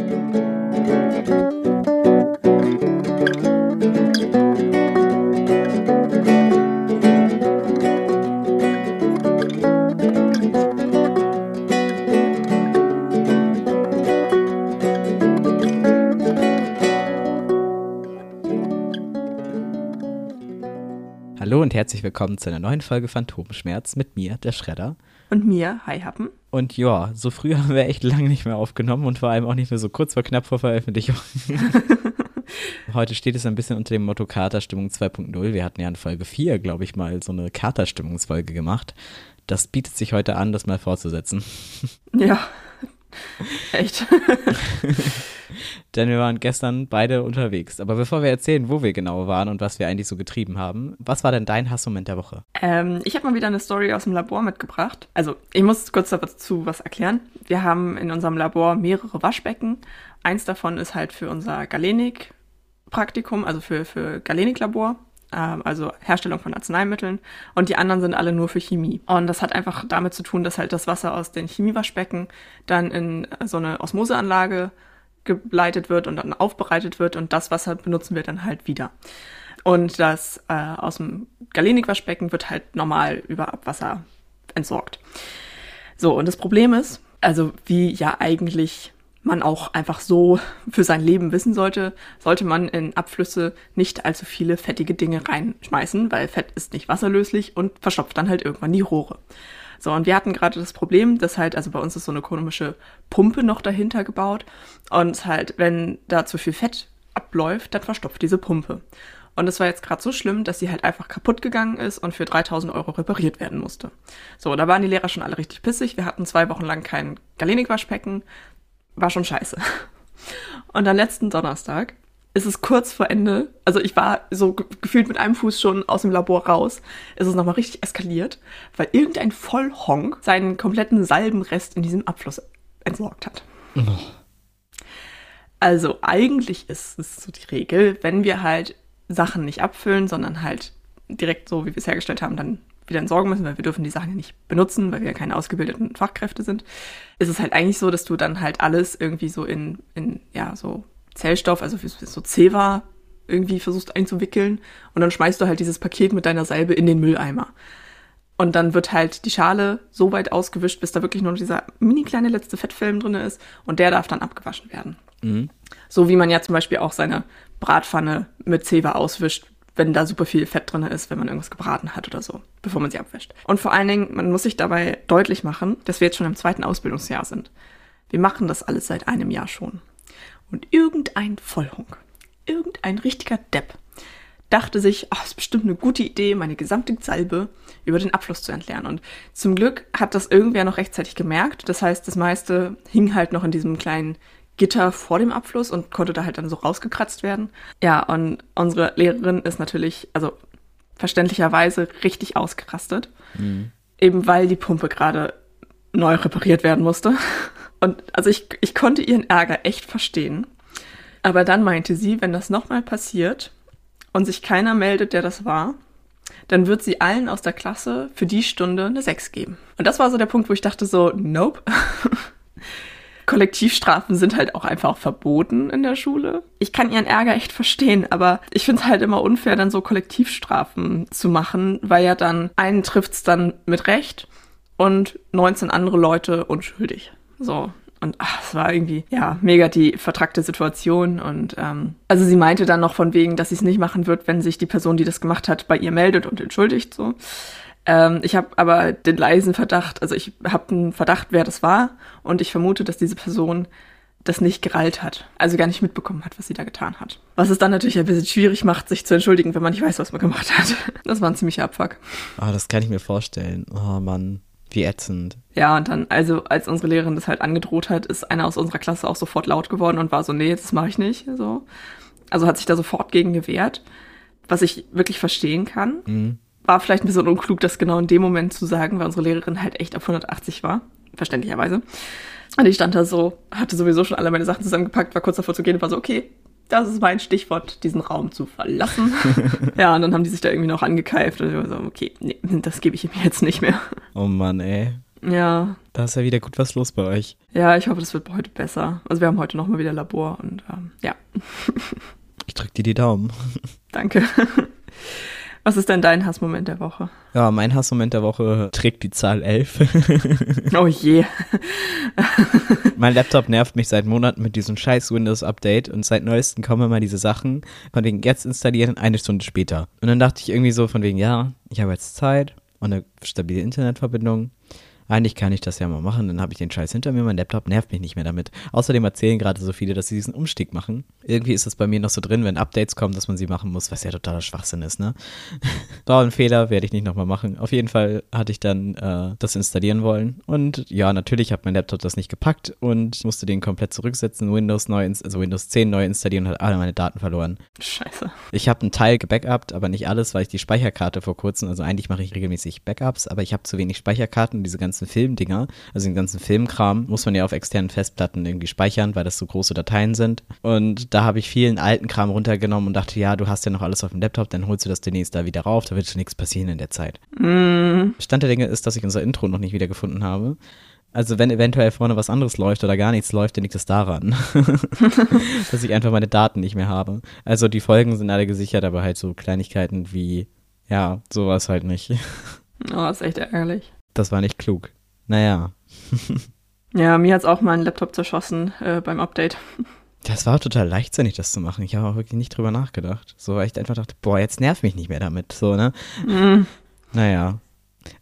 Hallo herzlich willkommen zu einer neuen Folge Phantomschmerz mit mir, der Schredder. Und mir, Hi Happen. Und ja, so früh haben wir echt lange nicht mehr aufgenommen und vor allem auch nicht mehr so kurz vor knapp vor Veröffentlichung. Heute steht es ein bisschen unter dem Motto Katerstimmung 2.0. Wir hatten ja in Folge 4, glaube ich, mal so eine Katerstimmungsfolge gemacht. Das bietet sich heute an, das mal fortzusetzen. Ja, echt. Denn wir waren gestern beide unterwegs. Aber bevor wir erzählen, wo wir genau waren und was wir eigentlich so getrieben haben, was war denn dein Hassmoment der Woche? Ähm, ich habe mal wieder eine Story aus dem Labor mitgebracht. Also, ich muss kurz dazu was erklären. Wir haben in unserem Labor mehrere Waschbecken. Eins davon ist halt für unser Galenik-Praktikum, also für, für Galenik-Labor ähm, also Herstellung von Arzneimitteln und die anderen sind alle nur für Chemie. Und das hat einfach damit zu tun, dass halt das Wasser aus den Chemiewaschbecken dann in so eine Osmoseanlage geleitet wird und dann aufbereitet wird und das Wasser benutzen wir dann halt wieder. Und das äh, aus dem Galenik-Waschbecken wird halt normal über Abwasser entsorgt. So, und das Problem ist, also wie ja eigentlich man auch einfach so für sein Leben wissen sollte, sollte man in Abflüsse nicht allzu viele fettige Dinge reinschmeißen, weil Fett ist nicht wasserlöslich und verstopft dann halt irgendwann die Rohre. So, und wir hatten gerade das Problem, dass halt, also bei uns ist so eine komische Pumpe noch dahinter gebaut und halt, wenn da zu viel Fett abläuft, dann verstopft diese Pumpe. Und es war jetzt gerade so schlimm, dass sie halt einfach kaputt gegangen ist und für 3000 Euro repariert werden musste. So, da waren die Lehrer schon alle richtig pissig. Wir hatten zwei Wochen lang kein Galenik-Waschbecken. War schon scheiße. Und am letzten Donnerstag ist es kurz vor Ende, also ich war so gefühlt mit einem Fuß schon aus dem Labor raus, ist es nochmal richtig eskaliert, weil irgendein Vollhonk seinen kompletten Salbenrest in diesem Abfluss entsorgt hat. Oh. Also eigentlich ist es so die Regel, wenn wir halt Sachen nicht abfüllen, sondern halt direkt so, wie wir es hergestellt haben, dann wieder entsorgen müssen, weil wir dürfen die Sachen ja nicht benutzen, weil wir ja keine ausgebildeten Fachkräfte sind, ist es halt eigentlich so, dass du dann halt alles irgendwie so in, in ja, so Zellstoff, also so Zewa irgendwie versuchst einzuwickeln und dann schmeißt du halt dieses Paket mit deiner Salbe in den Mülleimer. Und dann wird halt die Schale so weit ausgewischt, bis da wirklich nur dieser mini kleine letzte Fettfilm drin ist und der darf dann abgewaschen werden. Mhm. So wie man ja zum Beispiel auch seine Bratpfanne mit Zewa auswischt, wenn da super viel Fett drin ist, wenn man irgendwas gebraten hat oder so, bevor man sie abwäscht. Und vor allen Dingen, man muss sich dabei deutlich machen, dass wir jetzt schon im zweiten Ausbildungsjahr sind. Wir machen das alles seit einem Jahr schon. Und irgendein Vollhunk, irgendein richtiger Depp, dachte sich, ach, ist bestimmt eine gute Idee, meine gesamte Salbe über den Abfluss zu entleeren. Und zum Glück hat das irgendwer noch rechtzeitig gemerkt. Das heißt, das meiste hing halt noch in diesem kleinen Gitter vor dem Abfluss und konnte da halt dann so rausgekratzt werden. Ja, und unsere Lehrerin ist natürlich, also verständlicherweise richtig ausgerastet. Mhm. Eben weil die Pumpe gerade neu repariert werden musste. Und also ich, ich konnte ihren Ärger echt verstehen. Aber dann meinte sie, wenn das nochmal passiert und sich keiner meldet, der das war, dann wird sie allen aus der Klasse für die Stunde eine 6 geben. Und das war so der Punkt, wo ich dachte so, nope. Kollektivstrafen sind halt auch einfach verboten in der Schule. Ich kann ihren Ärger echt verstehen, aber ich finde es halt immer unfair, dann so Kollektivstrafen zu machen, weil ja dann einen trifft's dann mit Recht und 19 andere Leute unschuldig. So. Und ach, es war irgendwie, ja, mega die vertrackte Situation. Und ähm, also sie meinte dann noch von wegen, dass sie es nicht machen wird, wenn sich die Person, die das gemacht hat, bei ihr meldet und entschuldigt. So. Ähm, ich habe aber den leisen Verdacht, also ich habe einen Verdacht, wer das war. Und ich vermute, dass diese Person das nicht gerallt hat. Also gar nicht mitbekommen hat, was sie da getan hat. Was es dann natürlich ein bisschen schwierig macht, sich zu entschuldigen, wenn man nicht weiß, was man gemacht hat. Das war ein ziemlicher Abfuck. Ah, das kann ich mir vorstellen. Oh Mann. Wie ätzend. Ja, und dann, also als unsere Lehrerin das halt angedroht hat, ist einer aus unserer Klasse auch sofort laut geworden und war so, nee, das mache ich nicht. So. Also hat sich da sofort gegen gewehrt, was ich wirklich verstehen kann. Mhm. War vielleicht ein bisschen unklug, das genau in dem Moment zu sagen, weil unsere Lehrerin halt echt auf 180 war, verständlicherweise. Und ich stand da so, hatte sowieso schon alle meine Sachen zusammengepackt, war kurz davor zu gehen und war so, okay, das ist mein Stichwort, diesen Raum zu verlassen. ja, und dann haben die sich da irgendwie noch angekeift und ich war so, okay, nee, das gebe ich ihm jetzt nicht mehr. Oh Mann, ey. Ja. Da ist ja wieder gut was los bei euch. Ja, ich hoffe, das wird heute besser. Also wir haben heute nochmal wieder Labor und ähm, ja. ich drück dir die Daumen. Danke. Was ist denn dein Hassmoment der Woche? Ja, mein Hassmoment der Woche trägt die Zahl 11. oh je. mein Laptop nervt mich seit Monaten mit diesem scheiß Windows-Update und seit neuestem kommen immer diese Sachen, von wegen jetzt installieren, eine Stunde später. Und dann dachte ich irgendwie so von wegen, ja, ich habe jetzt Zeit und eine stabile Internetverbindung eigentlich kann ich das ja mal machen, dann habe ich den Scheiß hinter mir, mein Laptop nervt mich nicht mehr damit. Außerdem erzählen gerade so viele, dass sie diesen Umstieg machen. Irgendwie ist es bei mir noch so drin, wenn Updates kommen, dass man sie machen muss, was ja totaler Schwachsinn ist, ne? War ein Fehler, werde ich nicht nochmal machen. Auf jeden Fall hatte ich dann äh, das installieren wollen und ja, natürlich hat mein Laptop das nicht gepackt und musste den komplett zurücksetzen, Windows neu, also Windows 10 neu installieren und hat alle meine Daten verloren. Scheiße. Ich habe einen Teil gebackupt, aber nicht alles, weil ich die Speicherkarte vor kurzem, also eigentlich mache ich regelmäßig Backups, aber ich habe zu wenig Speicherkarten, diese ganzen Filmdinger, also den ganzen Filmkram, muss man ja auf externen Festplatten irgendwie speichern, weil das so große Dateien sind. Und da habe ich vielen alten Kram runtergenommen und dachte, ja, du hast ja noch alles auf dem Laptop, dann holst du das demnächst da wieder rauf, da wird schon nichts passieren in der Zeit. Mm. Stand der Dinge ist, dass ich unser Intro noch nicht wiedergefunden habe. Also wenn eventuell vorne was anderes läuft oder gar nichts läuft, dann liegt es daran, dass ich einfach meine Daten nicht mehr habe. Also die Folgen sind alle gesichert, aber halt so Kleinigkeiten wie, ja, sowas halt nicht. Oh, ist echt ärgerlich. Das war nicht klug. Naja. ja, mir hat es auch mal ein Laptop zerschossen äh, beim Update. Das war total leichtsinnig, das zu machen. Ich habe auch wirklich nicht drüber nachgedacht. So, weil ich einfach dachte, boah, jetzt nerv mich nicht mehr damit. So, ne? Mm. Naja.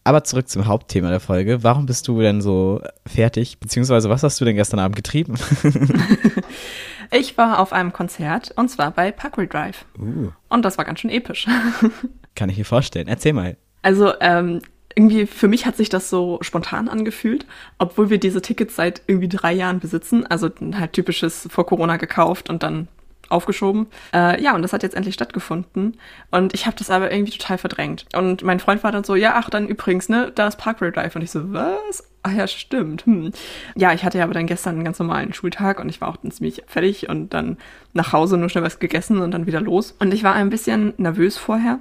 Aber zurück zum Hauptthema der Folge. Warum bist du denn so fertig? Beziehungsweise, was hast du denn gestern Abend getrieben? ich war auf einem Konzert und zwar bei Parkway Drive. Uh. Und das war ganz schön episch. Kann ich mir vorstellen. Erzähl mal. Also, ähm, irgendwie für mich hat sich das so spontan angefühlt, obwohl wir diese Tickets seit irgendwie drei Jahren besitzen. Also halt typisches vor Corona gekauft und dann aufgeschoben. Äh, ja, und das hat jetzt endlich stattgefunden. Und ich habe das aber irgendwie total verdrängt. Und mein Freund war dann so, ja, ach, dann übrigens, ne, da ist Parkway Drive. Und ich so, was? Ach ja, stimmt. Hm. Ja, ich hatte ja aber dann gestern einen ganz normalen Schultag und ich war auch dann ziemlich fertig und dann nach Hause nur schnell was gegessen und dann wieder los. Und ich war ein bisschen nervös vorher.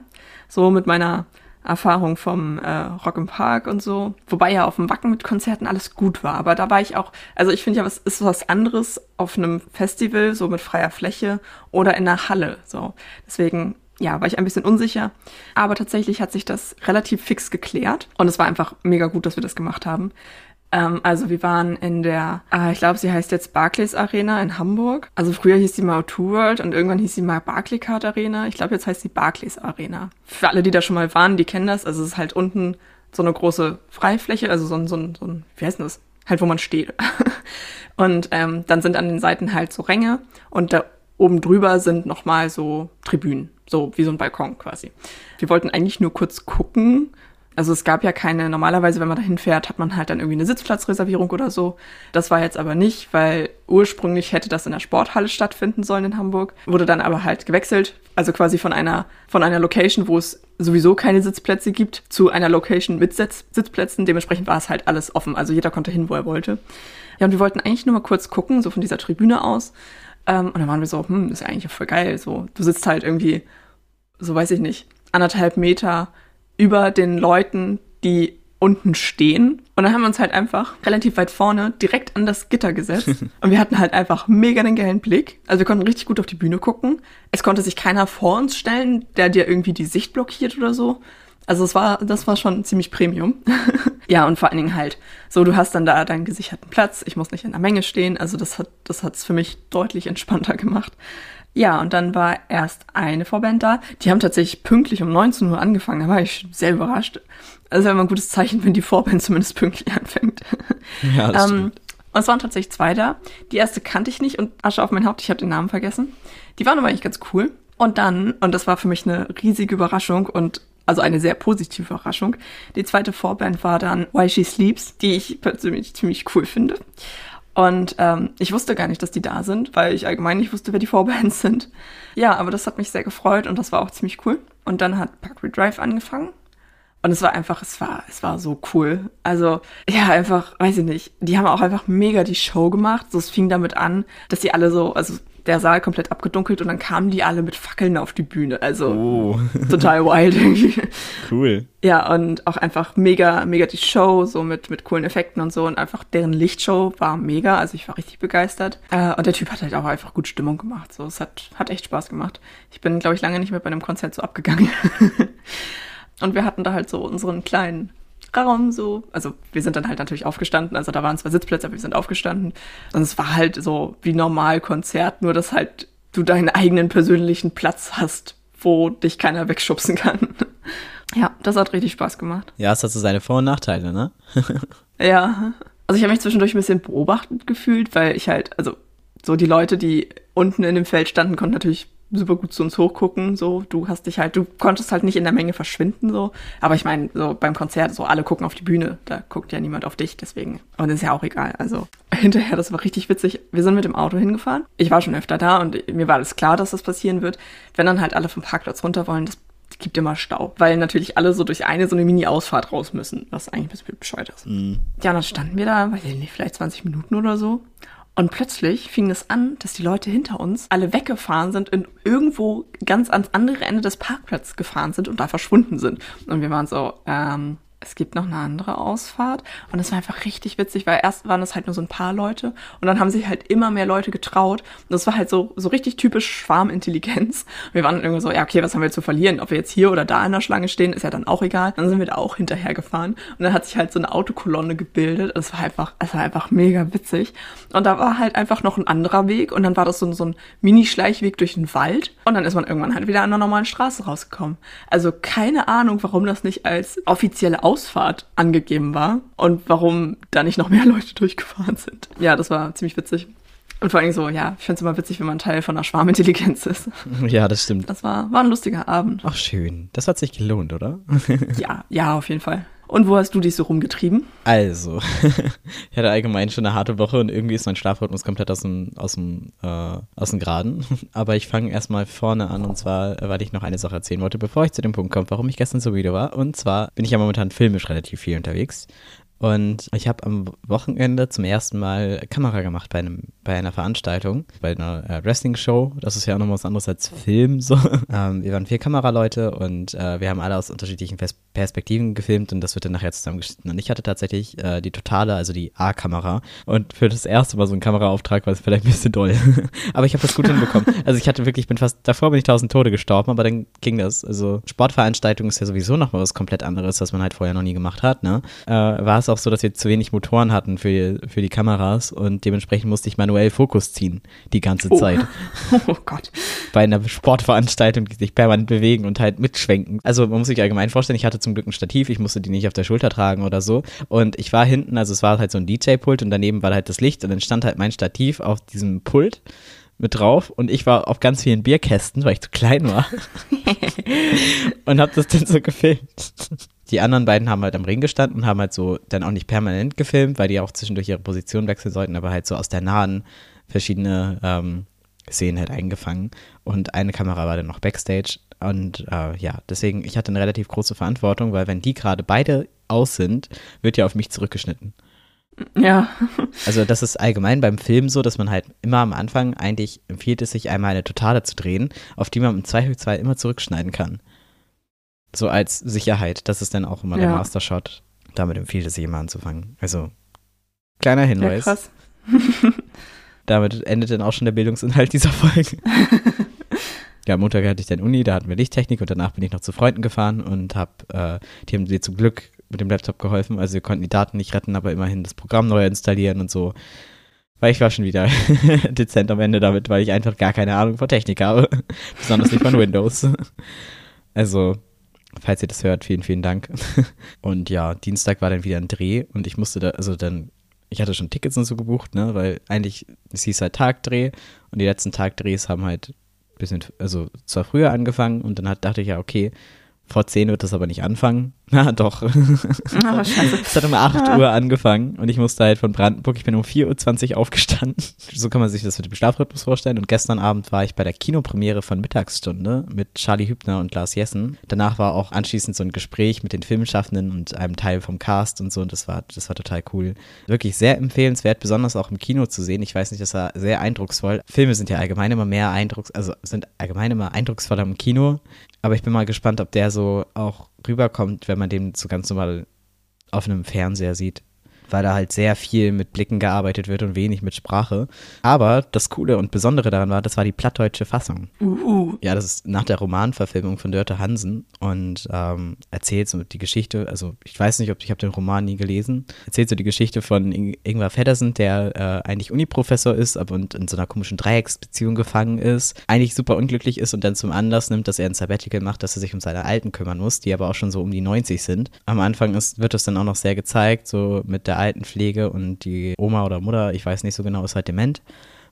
So mit meiner Erfahrung vom äh, Rock im Park und so. Wobei ja auf dem Wacken mit Konzerten alles gut war. Aber da war ich auch, also ich finde ja, was ist was anderes auf einem Festival, so mit freier Fläche oder in einer Halle. So. Deswegen, ja, war ich ein bisschen unsicher. Aber tatsächlich hat sich das relativ fix geklärt. Und es war einfach mega gut, dass wir das gemacht haben. Ähm, also wir waren in der, äh, ich glaube, sie heißt jetzt Barclays Arena in Hamburg. Also früher hieß sie mal Two World und irgendwann hieß sie mal Barclaycard Arena. Ich glaube, jetzt heißt sie Barclays Arena. Für alle, die da schon mal waren, die kennen das. Also es ist halt unten so eine große Freifläche, also so ein, so ein, so ein wie heißt denn das? Halt, wo man steht. und ähm, dann sind an den Seiten halt so Ränge und da oben drüber sind nochmal so Tribünen. So wie so ein Balkon quasi. Wir wollten eigentlich nur kurz gucken, also es gab ja keine, normalerweise, wenn man dahin fährt, hat man halt dann irgendwie eine Sitzplatzreservierung oder so. Das war jetzt aber nicht, weil ursprünglich hätte das in der Sporthalle stattfinden sollen in Hamburg, wurde dann aber halt gewechselt, also quasi von einer, von einer Location, wo es sowieso keine Sitzplätze gibt, zu einer Location mit Sitz, Sitzplätzen. Dementsprechend war es halt alles offen, also jeder konnte hin, wo er wollte. Ja, und wir wollten eigentlich nur mal kurz gucken, so von dieser Tribüne aus. Ähm, und dann waren wir so, hm, ist ja eigentlich voll geil. So, du sitzt halt irgendwie, so weiß ich nicht, anderthalb Meter über den Leuten, die unten stehen. Und dann haben wir uns halt einfach relativ weit vorne direkt an das Gitter gesetzt. und wir hatten halt einfach mega den geilen Blick. Also wir konnten richtig gut auf die Bühne gucken. Es konnte sich keiner vor uns stellen, der dir irgendwie die Sicht blockiert oder so. Also es war, das war schon ziemlich Premium. ja, und vor allen Dingen halt, so du hast dann da deinen gesicherten Platz. Ich muss nicht in der Menge stehen. Also das hat, das hat's für mich deutlich entspannter gemacht. Ja, und dann war erst eine Vorband da. Die haben tatsächlich pünktlich um 19 Uhr angefangen. Da war ich sehr überrascht. Also immer ein gutes Zeichen, wenn die Vorband zumindest pünktlich anfängt. Ja, das ähm, und es waren tatsächlich zwei da. Die erste kannte ich nicht und Asche auf mein Haupt, ich habe den Namen vergessen. Die waren aber eigentlich ganz cool. Und dann, und das war für mich eine riesige Überraschung und also eine sehr positive Überraschung. Die zweite Vorband war dann Why She Sleeps, die ich persönlich ziemlich cool finde. Und ähm, ich wusste gar nicht, dass die da sind, weil ich allgemein nicht wusste, wer die Vorbands sind. Ja, aber das hat mich sehr gefreut und das war auch ziemlich cool. Und dann hat Parkway Drive angefangen. Und es war einfach, es war, es war so cool. Also, ja, einfach, weiß ich nicht. Die haben auch einfach mega die Show gemacht. So, es fing damit an, dass die alle so, also der Saal komplett abgedunkelt und dann kamen die alle mit Fackeln auf die Bühne. Also Oh, total wild irgendwie. cool. Ja, und auch einfach mega, mega die Show, so mit, mit coolen Effekten und so. Und einfach deren Lichtshow war mega. Also ich war richtig begeistert. Äh, und der Typ hat halt auch einfach gut Stimmung gemacht. So, es hat, hat echt Spaß gemacht. Ich bin, glaube ich, lange nicht mehr bei einem Konzert so abgegangen. und wir hatten da halt so unseren kleinen Raum so. Also wir sind dann halt natürlich aufgestanden. Also da waren zwar Sitzplätze, aber wir sind aufgestanden. Und es war halt so wie normal Konzert, nur dass halt du deinen eigenen persönlichen Platz hast, wo dich keiner wegschubsen kann. Ja, das hat richtig Spaß gemacht. Ja, es hat so seine Vor- und Nachteile, ne? Ja. Also ich habe mich zwischendurch ein bisschen beobachtet gefühlt, weil ich halt, also so die Leute, die unten in dem Feld standen, konnten natürlich super gut zu uns hochgucken. So, du hast dich halt, du konntest halt nicht in der Menge verschwinden, so. Aber ich meine, so beim Konzert, so alle gucken auf die Bühne, da guckt ja niemand auf dich, deswegen. Und ist ja auch egal. Also hinterher, das war richtig witzig. Wir sind mit dem Auto hingefahren. Ich war schon öfter da und mir war alles klar, dass das passieren wird. Wenn dann halt alle vom Parkplatz runter wollen, das gibt immer Stau, weil natürlich alle so durch eine so eine Mini-Ausfahrt raus müssen, was eigentlich ein bisschen bescheuert ist. Mhm. Ja, dann standen wir da, weiß ich nicht, vielleicht 20 Minuten oder so. Und plötzlich fing es an, dass die Leute hinter uns alle weggefahren sind und irgendwo ganz ans andere Ende des Parkplatzes gefahren sind und da verschwunden sind. Und wir waren so, ähm, es gibt noch eine andere Ausfahrt. Und es war einfach richtig witzig, weil erst waren es halt nur so ein paar Leute und dann haben sich halt immer mehr Leute getraut. Und das war halt so, so richtig typisch Schwarmintelligenz. Wir waren dann irgendwie so, ja, okay, was haben wir zu verlieren? Ob wir jetzt hier oder da in der Schlange stehen, ist ja dann auch egal. Dann sind wir da auch hinterher gefahren. Und dann hat sich halt so eine Autokolonne gebildet. Es war einfach, es war einfach mega witzig. Und da war halt einfach noch ein anderer Weg. Und dann war das so, so ein Mini-Schleichweg durch den Wald. Und dann ist man irgendwann halt wieder an einer normalen Straße rausgekommen. Also keine Ahnung, warum das nicht als offizielle Ausfahrt angegeben war und warum da nicht noch mehr Leute durchgefahren sind. Ja, das war ziemlich witzig. Und vor allem so, ja, ich finde es immer witzig, wenn man Teil von einer Schwarmintelligenz ist. Ja, das stimmt. Das war, war ein lustiger Abend. Ach, schön. Das hat sich gelohnt, oder? Ja, ja, auf jeden Fall. Und wo hast du dich so rumgetrieben? Also, ich hatte allgemein schon eine harte Woche und irgendwie ist mein Schlafrhythmus komplett aus dem, aus dem, äh, aus dem Graden. Aber ich fange erstmal vorne an und zwar, weil ich noch eine Sache erzählen wollte, bevor ich zu dem Punkt komme, warum ich gestern so müde war. Und zwar bin ich ja momentan filmisch relativ viel unterwegs. Und ich habe am Wochenende zum ersten Mal Kamera gemacht bei, einem, bei einer Veranstaltung, bei einer äh, Wrestling-Show. Das ist ja auch noch was anderes als Film. So. Ähm, wir waren vier Kameraleute und äh, wir haben alle aus unterschiedlichen Pers Perspektiven gefilmt und das wird dann nachher zusammengeschnitten. Und ich hatte tatsächlich äh, die totale, also die A-Kamera. Und für das erste Mal so ein Kameraauftrag war es vielleicht ein bisschen doll. aber ich habe das gut hinbekommen. Also ich hatte wirklich, ich bin fast, davor bin ich tausend Tode gestorben, aber dann ging das. Also Sportveranstaltung ist ja sowieso noch mal was komplett anderes, was man halt vorher noch nie gemacht hat. Ne? Äh, war es auch so, dass wir zu wenig Motoren hatten für, für die Kameras und dementsprechend musste ich manuell Fokus ziehen die ganze Oh. Zeit. Oh Gott. Bei einer Sportveranstaltung, die sich permanent bewegen und halt mitschwenken. Also man muss sich allgemein vorstellen, ich hatte zum Glück ein Stativ, ich musste die nicht auf der Schulter tragen oder so. Und ich war hinten, also es war halt so ein DJ-Pult und daneben war halt das Licht und dann stand halt mein Stativ auf diesem Pult mit drauf und ich war auf ganz vielen Bierkästen, weil ich zu klein war. und hab das dann so gefilmt. Die anderen beiden haben halt am Ring gestanden und haben halt so dann auch nicht permanent gefilmt, weil die auch zwischendurch ihre Position wechseln sollten, aber halt so aus der nahen verschiedene ähm, Szenen halt eingefangen. Und eine Kamera war dann noch Backstage. Und äh, ja, deswegen, ich hatte eine relativ große Verantwortung, weil wenn die gerade beide aus sind, wird ja auf mich zurückgeschnitten. Ja. Also das ist allgemein beim Film so, dass man halt immer am Anfang eigentlich empfiehlt es sich einmal eine Totale zu drehen, auf die man im Zweifelsfall immer zurückschneiden kann. So als Sicherheit. Das ist dann auch immer der Ja. Mastershot. Damit empfiehlt es sich immer anzufangen. Also kleiner Ja, Hinweis. krass. Damit endet dann auch schon der Bildungsinhalt dieser Folge. ja, am Montag hatte ich dann Uni, da hatten wir Lichttechnik und danach bin ich noch zu Freunden gefahren und hab, äh, die haben mir zum Glück mit dem Laptop geholfen. Also wir konnten die Daten nicht retten, aber immerhin das Programm neu installieren und so. Weil ich war schon wieder dezent am Ende damit, weil ich einfach gar keine Ahnung von Technik habe. Besonders nicht von Windows. Also, falls ihr das hört, vielen, vielen Dank. Und ja, Dienstag war dann wieder ein Dreh und ich musste da, also dann, ich hatte schon Tickets und so gebucht, ne, weil eigentlich, es hieß halt Tagdreh und die letzten Tagdrehs haben halt ein bisschen, also zwar früher angefangen und dann hat, dachte ich ja, okay, Vor 10 wird das aber nicht anfangen. Na doch. Oh. Es hat um 8 Uhr angefangen und ich musste halt von Brandenburg, ich bin um 4.20 Uhr aufgestanden. So kann man sich das mit dem Schlafrhythmus vorstellen. Und gestern Abend war ich bei der Kinopremiere von Mittagsstunde mit Charlie Hübner und Lars Jessen. Danach war auch anschließend so ein Gespräch mit den Filmschaffenden und einem Teil vom Cast und so. Und das war, das war total cool. Wirklich sehr empfehlenswert, besonders auch im Kino zu sehen. Ich weiß nicht, das war sehr eindrucksvoll. Filme sind ja allgemein immer mehr eindrucks, also sind allgemein immer eindrucksvoller im Kino. Aber ich bin mal gespannt, ob der so auch rüberkommt, wenn man den so ganz normal auf einem Fernseher sieht weil da halt sehr viel mit Blicken gearbeitet wird und wenig mit Sprache. Aber das Coole und Besondere daran war, das war die plattdeutsche Fassung. Uh, Ja, das ist nach der Romanverfilmung von Dörte Hansen und ähm, erzählt so die Geschichte, also ich weiß nicht, ob ich habe den Roman nie gelesen, erzählt so die Geschichte von Ing Ingvar Feddersen, der äh, eigentlich Uniprofessor ist, aber und in so einer komischen Dreiecksbeziehung gefangen ist, eigentlich super unglücklich ist und dann zum Anlass nimmt, dass er ein Sabbatical macht, dass er sich um seine Alten kümmern muss, die aber auch schon so um die 90 sind. Am Anfang ist, wird das dann auch noch sehr gezeigt, so mit der Altenpflege und die Oma oder Mutter, ich weiß nicht so genau, ist halt dement.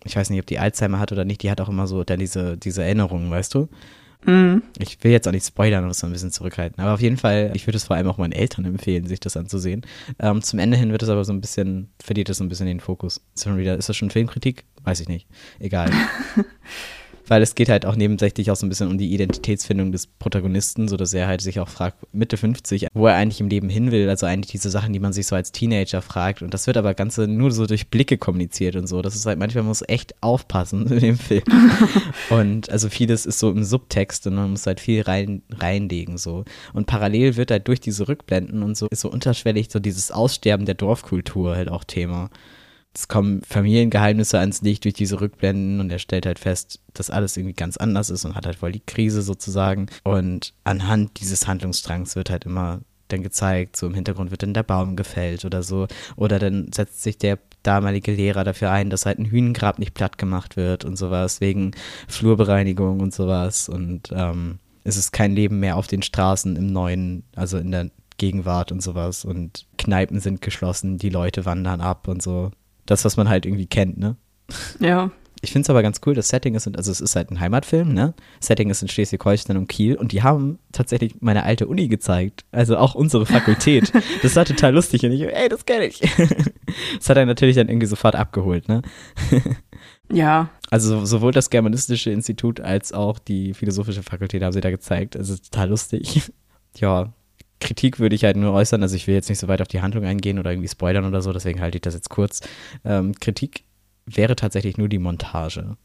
Ich weiß nicht, ob die Alzheimer hat oder nicht, die hat auch immer so dann diese, diese Erinnerungen, weißt du? mm, Ich will jetzt auch nicht spoilern oder so ein bisschen zurückhalten, aber auf jeden Fall, ich würde es vor allem auch meinen Eltern empfehlen, sich das anzusehen. Ähm, zum Ende hin wird es aber so ein bisschen, verliert es so ein bisschen den Fokus. Ist das schon Filmkritik? Weiß ich nicht. Egal. Weil es geht halt auch nebensächlich auch so ein bisschen um die Identitätsfindung des Protagonisten, so dass er halt sich auch fragt, Mitte 50, wo er eigentlich im Leben hin will. Also eigentlich diese Sachen, die man sich so als Teenager fragt. Und das wird aber Ganze nur so durch Blicke kommuniziert und so. Das ist halt, manchmal muss echt aufpassen in dem Film. und also vieles ist so im Subtext und man muss halt viel rein, reinlegen so. Und parallel wird halt durch diese Rückblenden und so ist so unterschwellig so dieses Aussterben der Dorfkultur halt auch Thema es kommen Familiengeheimnisse ans Licht durch diese Rückblenden und er stellt halt fest, dass alles irgendwie ganz anders ist und hat halt voll die Krise sozusagen. Und anhand dieses Handlungsstrangs wird halt immer dann gezeigt, so im Hintergrund wird dann der Baum gefällt oder so. Oder dann setzt sich der damalige Lehrer dafür ein, dass halt ein Hühnengrab nicht platt gemacht wird und sowas, wegen Flurbereinigung und sowas. Und ähm, es ist kein Leben mehr auf den Straßen im neuen, also in der Gegenwart und sowas. Und Kneipen sind geschlossen, die Leute wandern ab und so das, was man halt irgendwie kennt, ne? ja. Ich finde es aber ganz cool, das Setting ist, also es ist halt ein Heimatfilm, ne? Setting ist in Schleswig-Holstein und Kiel und die haben tatsächlich meine alte Uni gezeigt. Also auch unsere Fakultät. das war total lustig und ich, ey, das kenne ich. das hat er natürlich dann irgendwie sofort abgeholt, ne? Ja. Also sowohl das Germanistische Institut als auch die Philosophische Fakultät haben sie da gezeigt. Also total lustig. ja, Kritik würde ich halt nur äußern, also ich will jetzt nicht so weit auf die Handlung eingehen oder irgendwie spoilern oder so, deswegen halte ich das jetzt kurz. Ähm, Kritik wäre tatsächlich nur die Montage.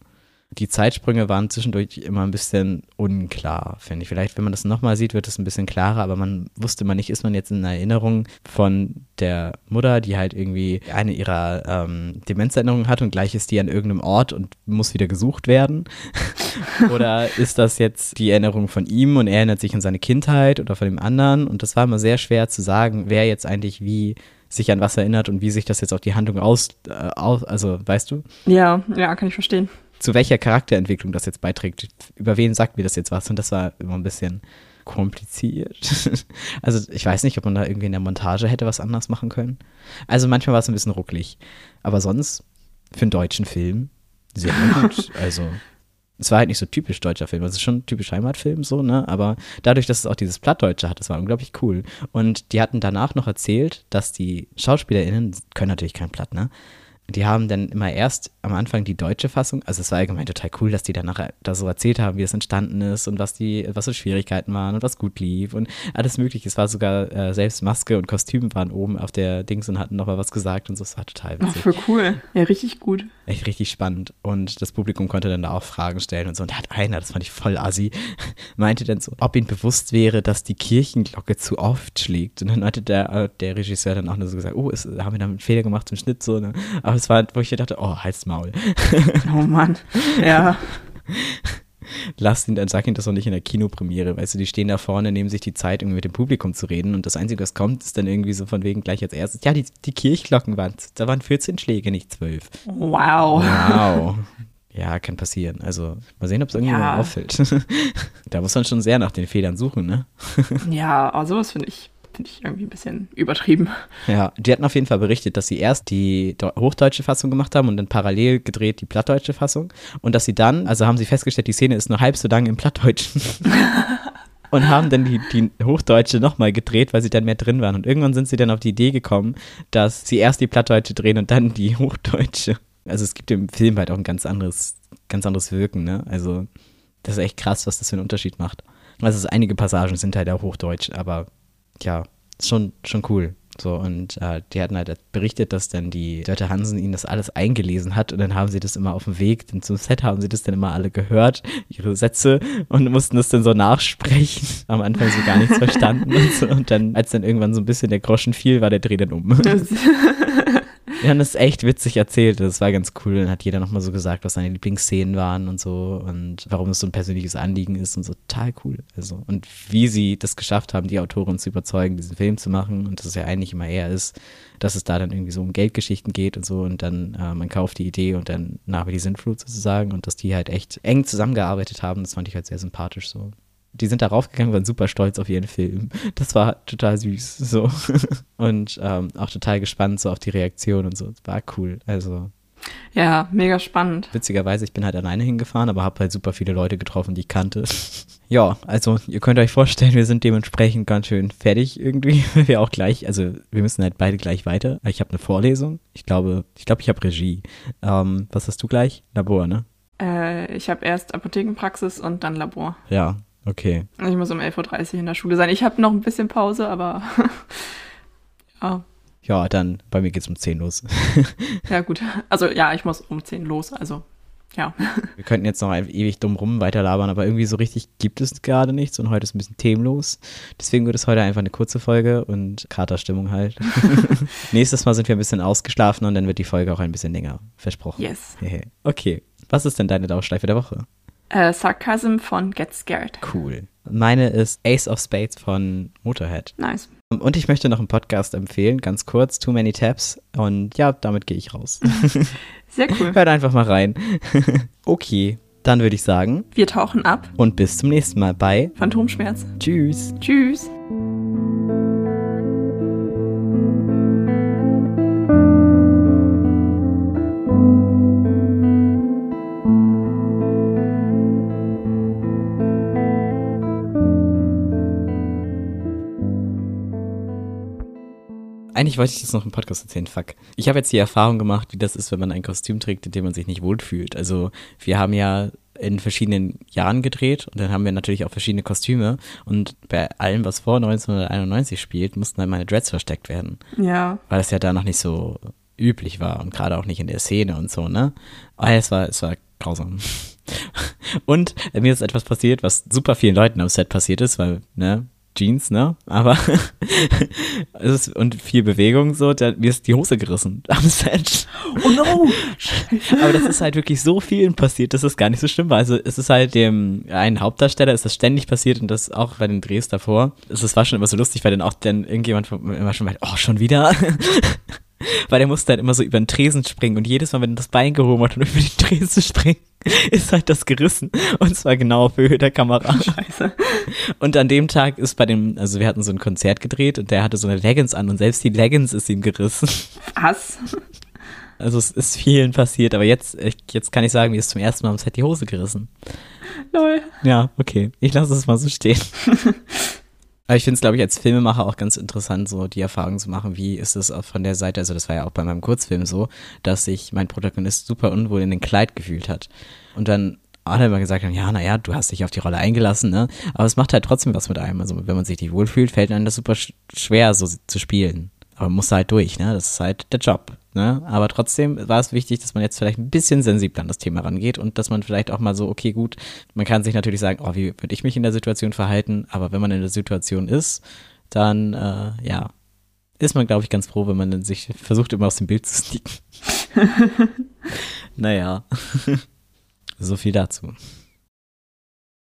Die Zeitsprünge waren zwischendurch immer ein bisschen unklar, finde ich. Vielleicht, wenn man das nochmal sieht, wird es ein bisschen klarer, aber man wusste man nicht, ist man jetzt in Erinnerung von der Mutter, die halt irgendwie eine ihrer ähm, Demenzerinnerungen hat und gleich ist die an irgendeinem Ort und muss wieder gesucht werden. oder ist das jetzt die Erinnerung von ihm und er erinnert sich an seine Kindheit oder von dem anderen? Und das war immer sehr schwer zu sagen, wer jetzt eigentlich wie sich an was erinnert und wie sich das jetzt auf die Handlung aus, äh, aus also weißt du? Ja, ja, kann ich verstehen. Zu welcher Charakterentwicklung das jetzt beiträgt. Über wen sagt mir das jetzt was? Und das war immer ein bisschen kompliziert. also ich weiß nicht, ob man da irgendwie in der Montage hätte was anders machen können. Also manchmal war es ein bisschen rucklig. Aber sonst für einen deutschen Film sehr gut. Also es war halt nicht so typisch deutscher Film. Es ist schon typisch Heimatfilm so, ne? Aber dadurch, dass es auch dieses Plattdeutsche hat, das war unglaublich cool. Und die hatten danach noch erzählt, dass die SchauspielerInnen können natürlich kein Platt, ne? Die haben dann immer erst am Anfang die deutsche Fassung, also es war allgemein total cool, dass die dann nachher da so erzählt haben, wie es entstanden ist und was die, was so Schwierigkeiten waren und was gut lief und alles mögliche. Es war sogar äh, selbst Maske und Kostüm waren oben auf der Dings und hatten nochmal was gesagt und so. Es war total Ach, witzig. voll cool. Ja, richtig gut. Echt richtig spannend. Und das Publikum konnte dann da auch Fragen stellen und so. Und da hat einer, das fand ich voll assi, meinte dann so, ob ihm bewusst wäre, dass die Kirchenglocke zu oft schlägt. Und dann hatte der, äh, der Regisseur dann auch nur so gesagt, oh, ist, haben wir da einen Fehler gemacht zum Schnitt so. Ne? Aber es war, wo ich dachte, oh, halt's Maul. Oh Mann. Ja. Lass ihn, dann sag ihm das doch nicht in der Kinopremiere. Weißt du, die stehen da vorne, nehmen sich die Zeit, irgendwie mit dem Publikum zu reden. Und das Einzige, was kommt, ist dann irgendwie so von wegen gleich als erstes, ja, die, die Kirchglocken waren, da waren 14 Schläge, nicht 12. Wow. Wow. Ja, kann passieren. Also mal sehen, ob es irgendjemand Ja. auffällt. da muss man schon sehr nach den Fehlern suchen, ne? Ja, aber sowas finde ich, finde ich irgendwie ein bisschen übertrieben. Ja, die hatten auf jeden Fall berichtet, dass sie erst die deu- hochdeutsche Fassung gemacht haben und dann parallel gedreht die plattdeutsche Fassung. Und dass sie dann, also haben sie festgestellt, die Szene ist nur halb so lang im Plattdeutschen. und haben dann die, die Hochdeutsche nochmal gedreht, weil sie dann mehr drin waren. Und irgendwann sind sie dann auf die Idee gekommen, dass sie erst die Plattdeutsche drehen und dann die Hochdeutsche. Also es gibt im Film halt auch ein ganz anderes, ganz anderes Wirken, ne? Also das ist echt krass, was das für einen Unterschied macht. Also einige Passagen sind halt auch Hochdeutsch, aber ja, schon, schon cool. So, und äh, die hatten halt berichtet, dass dann die Dörte Hansen ihnen das alles eingelesen hat und dann haben sie das immer auf dem Weg denn zum Set haben sie das dann immer alle gehört, ihre Sätze und mussten das dann so nachsprechen. Am Anfang so gar nichts verstanden und so. Und dann, als dann irgendwann so ein bisschen der Groschen fiel, war der Dreh dann um. Wir haben das echt witzig erzählt. Das war ganz cool. Dann hat jeder nochmal so gesagt, was seine Lieblingsszenen waren und so und warum es so ein persönliches Anliegen ist und so. Total cool. Also, und wie sie das geschafft haben, die Autoren zu überzeugen, diesen Film zu machen und dass es ja eigentlich immer eher ist, dass es da dann irgendwie so um Geldgeschichten geht und so und dann äh, man kauft die Idee und dann nach wie die Sintflut sozusagen und dass die halt echt eng zusammengearbeitet haben. Das fand ich halt sehr sympathisch so die sind da raufgegangen, waren super stolz auf ihren Film. Das war total süß, so. Und ähm, auch total gespannt so auf die Reaktion und so. War cool, also. Ja, mega spannend. Witzigerweise, ich bin halt alleine hingefahren, aber habe halt super viele Leute getroffen, die ich kannte. ja, also ihr könnt euch vorstellen, wir sind dementsprechend ganz schön fertig irgendwie. wir auch gleich, also wir müssen halt beide gleich weiter. Ich habe eine Vorlesung. Ich glaube, ich glaube, ich habe Regie. Ähm, was hast du gleich? Labor, ne? Äh, ich habe erst Apothekenpraxis und dann Labor. Ja, Okay. Ich muss um 11.30 Uhr in der Schule sein. Ich habe noch ein bisschen Pause, aber ja. Ja, dann bei mir geht es um 10 los. ja, gut. Also ja, ich muss um 10 los, also ja. Wir könnten jetzt noch ewig dumm rum weiterlabern, aber irgendwie so richtig gibt es gerade nichts und heute ist ein bisschen themenlos. Deswegen wird es heute einfach eine kurze Folge und Katerstimmung halt. Nächstes Mal sind wir ein bisschen ausgeschlafen und dann wird die Folge auch ein bisschen länger. Versprochen. Yes. okay. Was ist denn deine Dauerschleife der Woche? Äh, Sarcasm von Get Scared. Cool. Meine ist Ace of Spades von Motorhead. Nice. Und ich möchte noch einen Podcast empfehlen, ganz kurz, Too Many Tabs. Und ja, damit gehe ich raus. Sehr cool. Hört einfach mal rein. okay, dann würde ich sagen. Wir tauchen ab. Und bis zum nächsten Mal bei Phantomschmerz. Tschüss. Tschüss. Eigentlich wollte ich das noch im Podcast erzählen, fuck. Ich habe jetzt die Erfahrung gemacht, wie das ist, wenn man ein Kostüm trägt, in dem man sich nicht wohlfühlt. Also wir haben ja in verschiedenen Jahren gedreht und dann haben wir natürlich auch verschiedene Kostüme und bei allem, was vor 1991 spielt, mussten dann meine Dreads versteckt werden. Ja. Weil das ja da noch nicht so üblich war und gerade auch nicht in der Szene und so, ne? Aber es war, es war grausam. Und mir ist etwas passiert, was super vielen Leuten am Set passiert ist, weil, ne, Jeans, ne? Aber es ist, und viel Bewegung so, der, mir ist die Hose gerissen am Set. Oh no! Aber das ist halt wirklich so vielen passiert, dass es gar nicht so schlimm war. Also es ist halt dem einen Hauptdarsteller ist das ständig passiert und das auch bei den Drehs davor. Es war schon immer so lustig, weil dann auch dann irgendjemand immer schon meint, oh, schon wieder? Weil der musste halt immer so über den Tresen springen und jedes Mal, wenn er das Bein gehoben hat und über den Tresen springt, ist halt das gerissen. Und zwar genau auf Höhe der Kamera. Scheiße. Und an dem Tag ist bei dem, also wir hatten so ein Konzert gedreht und der hatte so eine Leggings an und selbst die Leggings ist ihm gerissen. Was? Also es ist vielen passiert, aber jetzt, jetzt kann ich sagen, mir ist zum ersten Mal am Set die Hose gerissen. Lol. Ja, okay. Ich lasse es mal so stehen. Aber ich finde es, glaube ich, als Filmemacher auch ganz interessant, so die Erfahrung zu machen, wie ist es von der Seite, also das war ja auch bei meinem Kurzfilm so, dass sich mein Protagonist super unwohl in den Kleid gefühlt hat. Und dann alle immer gesagt haben, ja, naja, du hast dich auf die Rolle eingelassen, ne? Aber es macht halt trotzdem was mit einem. Also wenn man sich nicht wohlfühlt, fällt einem das super schwer, so zu spielen. Aber man muss halt durch, ne? Das ist halt der Job. Ne? Aber trotzdem war es wichtig, dass man jetzt vielleicht ein bisschen sensibler an das Thema rangeht und dass man vielleicht auch mal so, okay, gut, man kann sich natürlich sagen, oh, wie würde ich mich in der Situation verhalten? Aber wenn man in der Situation ist, dann, äh, ja, ist man, glaube ich, ganz froh, wenn man sich versucht, immer aus dem Bild zu sneaken. naja, so viel dazu.